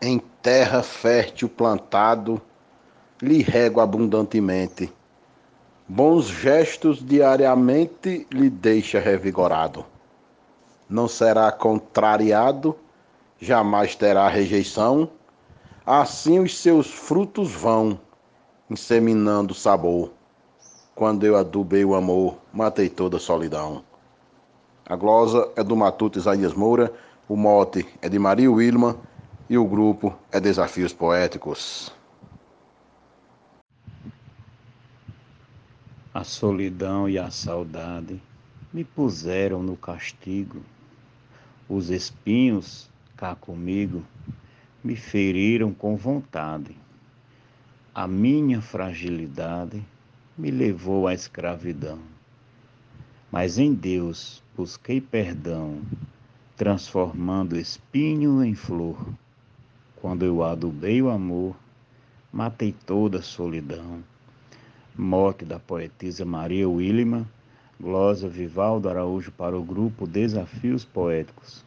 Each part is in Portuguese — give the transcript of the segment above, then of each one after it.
em terra fértil plantado, lhe rego abundantemente. Bons gestos diariamente lhe deixa revigorado. Não será contrariado, jamais terá rejeição. Assim os seus frutos vão, inseminando sabor. Quando eu adubei o amor, matei toda a solidão. A glosa é do Matuto Isaías Moura, o mote é de Maria Wilma e o grupo é Desafios Poéticos. A solidão e a saudade me puseram no castigo. Os espinhos, cá comigo, me feriram com vontade. A minha fragilidade me levou à escravidão. Mas em Deus busquei perdão, transformando espinho em flor. Quando eu adubei o amor, matei toda a solidão. Morte da poetisa Maria Willima, glosa Vivaldo Araújo para o grupo Desafios Poéticos.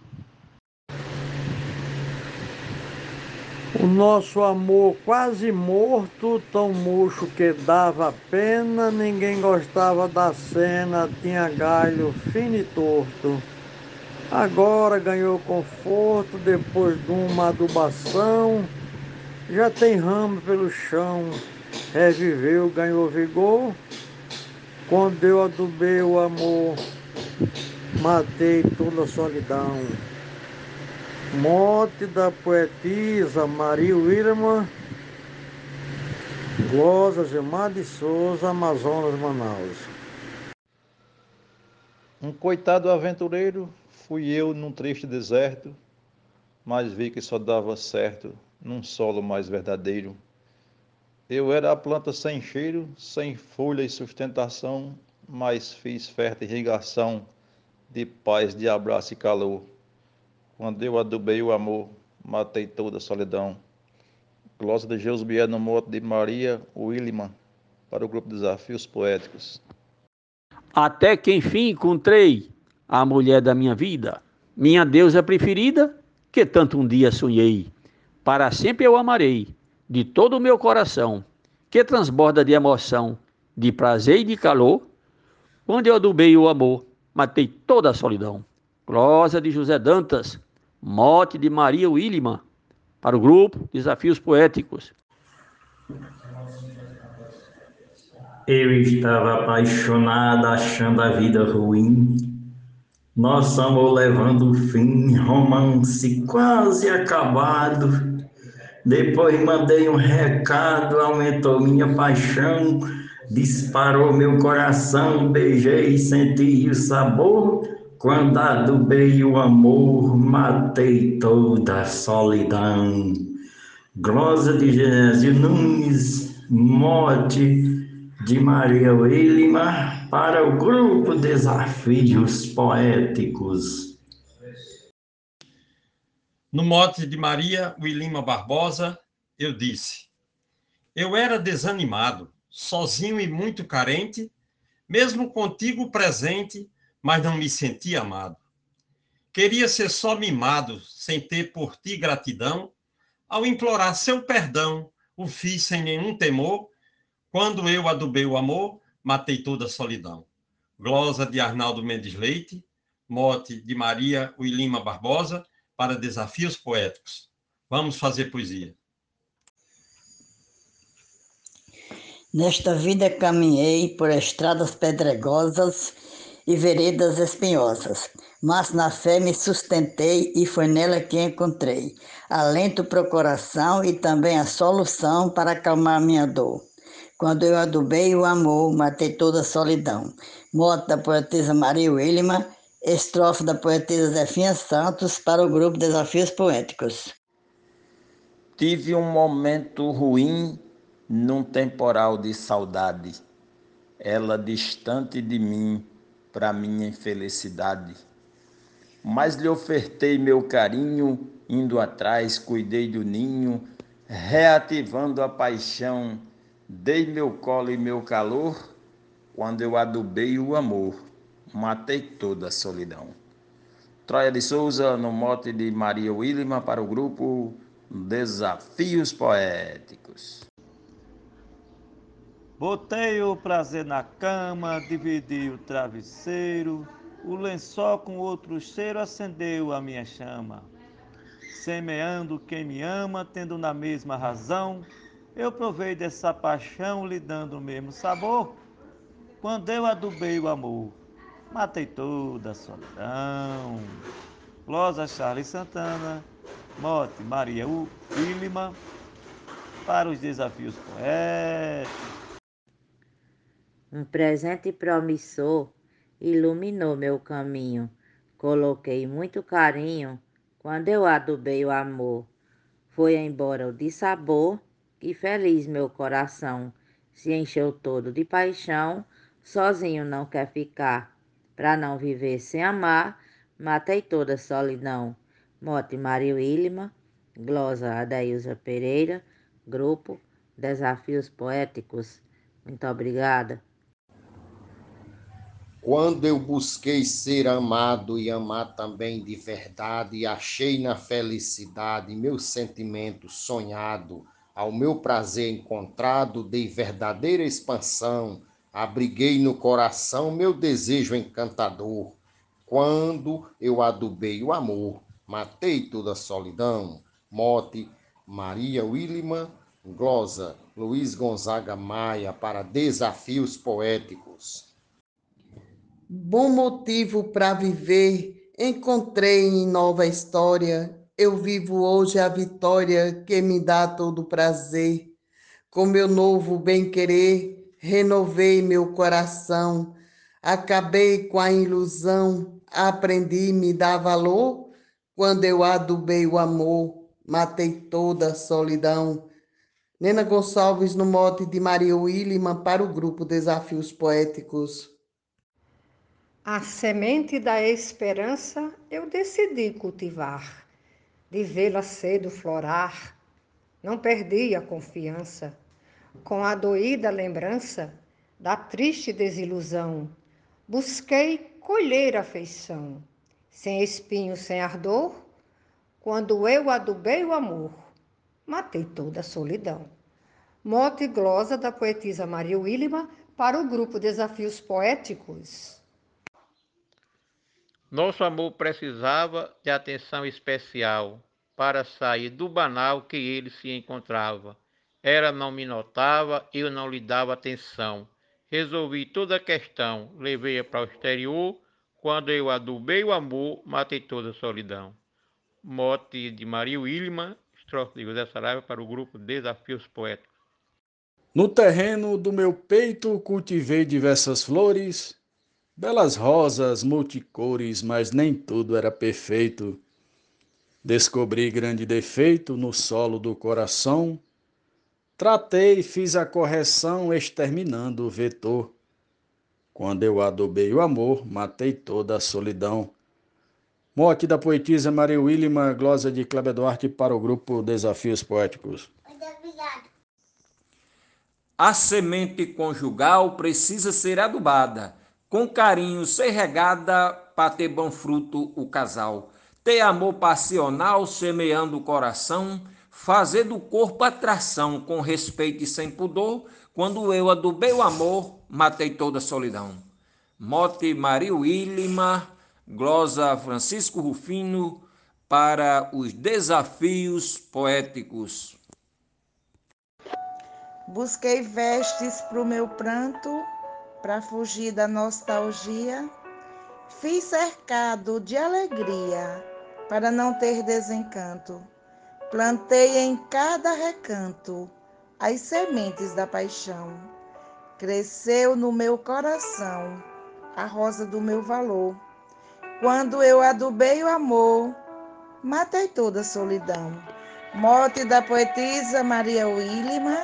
O nosso amor quase morto, tão murcho que dava pena, ninguém gostava da cena, tinha galho fino e torto. Agora ganhou conforto depois de uma adubação. Já tem ramo pelo chão, reviveu, ganhou vigor. Quando eu adubei o amor, matei toda a solidão. Morte da poetisa Maria Wilma, Glosa Gilmar de Souza, Amazonas, Manaus. Um coitado aventureiro Fui eu num triste deserto, mas vi que só dava certo num solo mais verdadeiro. Eu era a planta sem cheiro, sem folha e sustentação, mas fiz fértil irrigação de paz, de abraço e calor. Quando eu adubei o amor, matei toda a solidão. Glosa de Josbier no moto de Maria Williman, para o grupo Desafios Poéticos. Até que enfim encontrei a mulher da minha vida, minha deusa preferida, que tanto um dia sonhei. Para sempre eu amarei, de todo o meu coração, que transborda de emoção, de prazer e de calor. Quando eu adubei o amor, matei toda a solidão. Glosa de José Dantas, mote de Maria Williman, para o grupo Desafios Poéticos. Eu estava apaixonada, achando a vida ruim nosso amor levando o fim, romance quase acabado. Depois mandei um recado, aumentou minha paixão, disparou meu coração, beijei, senti o sabor. Quando adubei o amor, matei toda a solidão. Glosa de Genésio Nunes, morte de Maria Wilma para o grupo Desafios Poéticos. No mote de Maria Wilima Barbosa, eu disse: Eu era desanimado, sozinho e muito carente, mesmo contigo presente, mas não me sentia amado. Queria ser só mimado, sem ter por ti gratidão. Ao implorar seu perdão, o fiz sem nenhum temor quando eu adubei o amor, matei toda a solidão. Glosa de Arnaldo Mendes Leite, mote de Maria Wilima Barbosa, para Desafios Poéticos. Vamos fazer poesia. Nesta vida caminhei por estradas pedregosas e veredas espinhosas, mas na fé me sustentei e foi nela que encontrei alento para o coração e também a solução para acalmar minha dor. Quando eu adubei o amor, matei toda a solidão. Moto da poetisa Maria Wilma, estrofe da poetisa Zefinha Santos para o grupo Desafios Poéticos. Tive um momento ruim num temporal de saudade, ela distante de mim, para minha infelicidade. Mas lhe ofertei meu carinho, indo atrás, cuidei do ninho, reativando a paixão Dei meu colo e meu calor quando eu adubei o amor, matei toda a solidão. Troia de Souza, no mote de Maria Wilma, para o grupo Desafios Poéticos. Botei o prazer na cama, dividi o travesseiro, o lençol com outro cheiro acendeu a minha chama. Semeando quem me ama, tendo na mesma razão, eu provei dessa paixão lhe dando o mesmo sabor. Quando eu adubei o amor, matei toda a solidão. Glosa Charles Santana, Mote Maria Willima, para os desafios poéticos. Um presente promissor iluminou meu caminho. Coloquei muito carinho quando eu adubei o amor. Foi embora o dissabor e feliz meu coração se encheu todo de paixão. Sozinho não quer ficar, pra não viver sem amar. Matei toda solidão. Mote Maria Wilma, glosa Adailza Pereira, grupo Desafios Poéticos. Muito obrigada. Quando eu busquei ser amado e amar também de verdade, achei na felicidade meu sentimento sonhado, ao meu prazer encontrado, dei verdadeira expansão, abriguei no coração meu desejo encantador. Quando eu adubei o amor, matei toda a solidão. Mote Maria Willima, glosa Luiz Gonzaga Maia para Desafios Poéticos. Bom motivo para viver, encontrei em nova história. Eu vivo hoje a vitória que me dá todo prazer. Com meu novo bem-querer, renovei meu coração. Acabei com a ilusão, aprendi me dar valor. Quando eu adubei o amor, matei toda a solidão. Nena Gonçalves no mote de Maria Willima para o grupo Desafios Poéticos. A semente da esperança eu decidi cultivar, de vê-la cedo florar. Não perdi a confiança, com a doída lembrança da triste desilusão. Busquei colher afeição, sem espinho, sem ardor. Quando eu adubei o amor, matei toda a solidão. Mote e glosa da poetisa Maria Willima para o grupo Desafios Poéticos. Nosso amor precisava de atenção especial para sair do banal que ele se encontrava. Ela não me notava, eu não lhe dava atenção. Resolvi toda a questão, levei-a para o exterior. Quando eu adubei o amor, matei toda a solidão. Mote de Maria Wilma, estrofe de José Saraiva para o grupo Desafios Poéticos. No terreno do meu peito cultivei diversas flores, Belas rosas multicores, mas nem tudo era perfeito. Descobri grande defeito no solo do coração. Tratei e fiz a correção, exterminando o vetor. Quando eu adobei o amor, matei toda a solidão. Morte da poetisa Maria Willima, glosa de Cleber Duarte para o grupo Desafios Poéticos. A semente conjugal precisa ser adubada com carinho, ser regada para ter bom fruto o casal. Ter amor passional, semeando o coração, fazer do corpo atração, com respeito e sem pudor. Quando eu adubei o amor, matei toda a solidão. Mote Maria Willima, glosa Francisco Rufino, para os desafios poéticos. Busquei vestes para o meu pranto para fugir da nostalgia, fiz cercado de alegria para não ter desencanto. Plantei em cada recanto as sementes da paixão. Cresceu no meu coração a rosa do meu valor. Quando eu adubei o amor, matei toda a solidão. Morte da poetisa Maria Willima,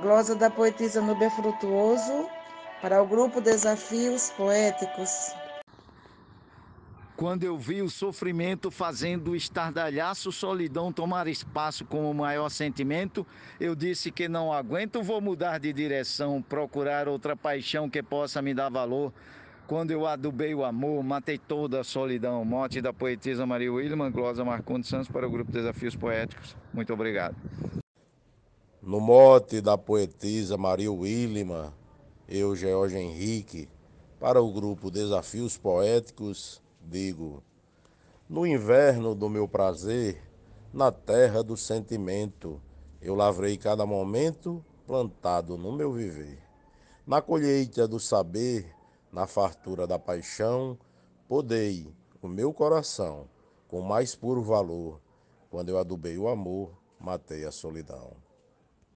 glosa da poetisa Nubia Frutuoso, para o grupo Desafios Poéticos. Quando eu vi o sofrimento fazendo o estardalhaço solidão tomar espaço como maior sentimento, eu disse que não aguento, vou mudar de direção, procurar outra paixão que possa me dar valor. Quando eu adubei o amor, matei toda a solidão. Morte da poetisa Maria Wilma, Glosa Marcondes Santos para o Grupo Desafios Poéticos. Muito obrigado. No mote da poetisa Maria Wilma, eu, George Henrique, para o grupo Desafios Poéticos, digo: No inverno do meu prazer, na terra do sentimento, eu lavrei cada momento plantado no meu viver. Na colheita do saber, na fartura da paixão, podei o meu coração com mais puro valor. Quando eu adubei o amor, matei a solidão.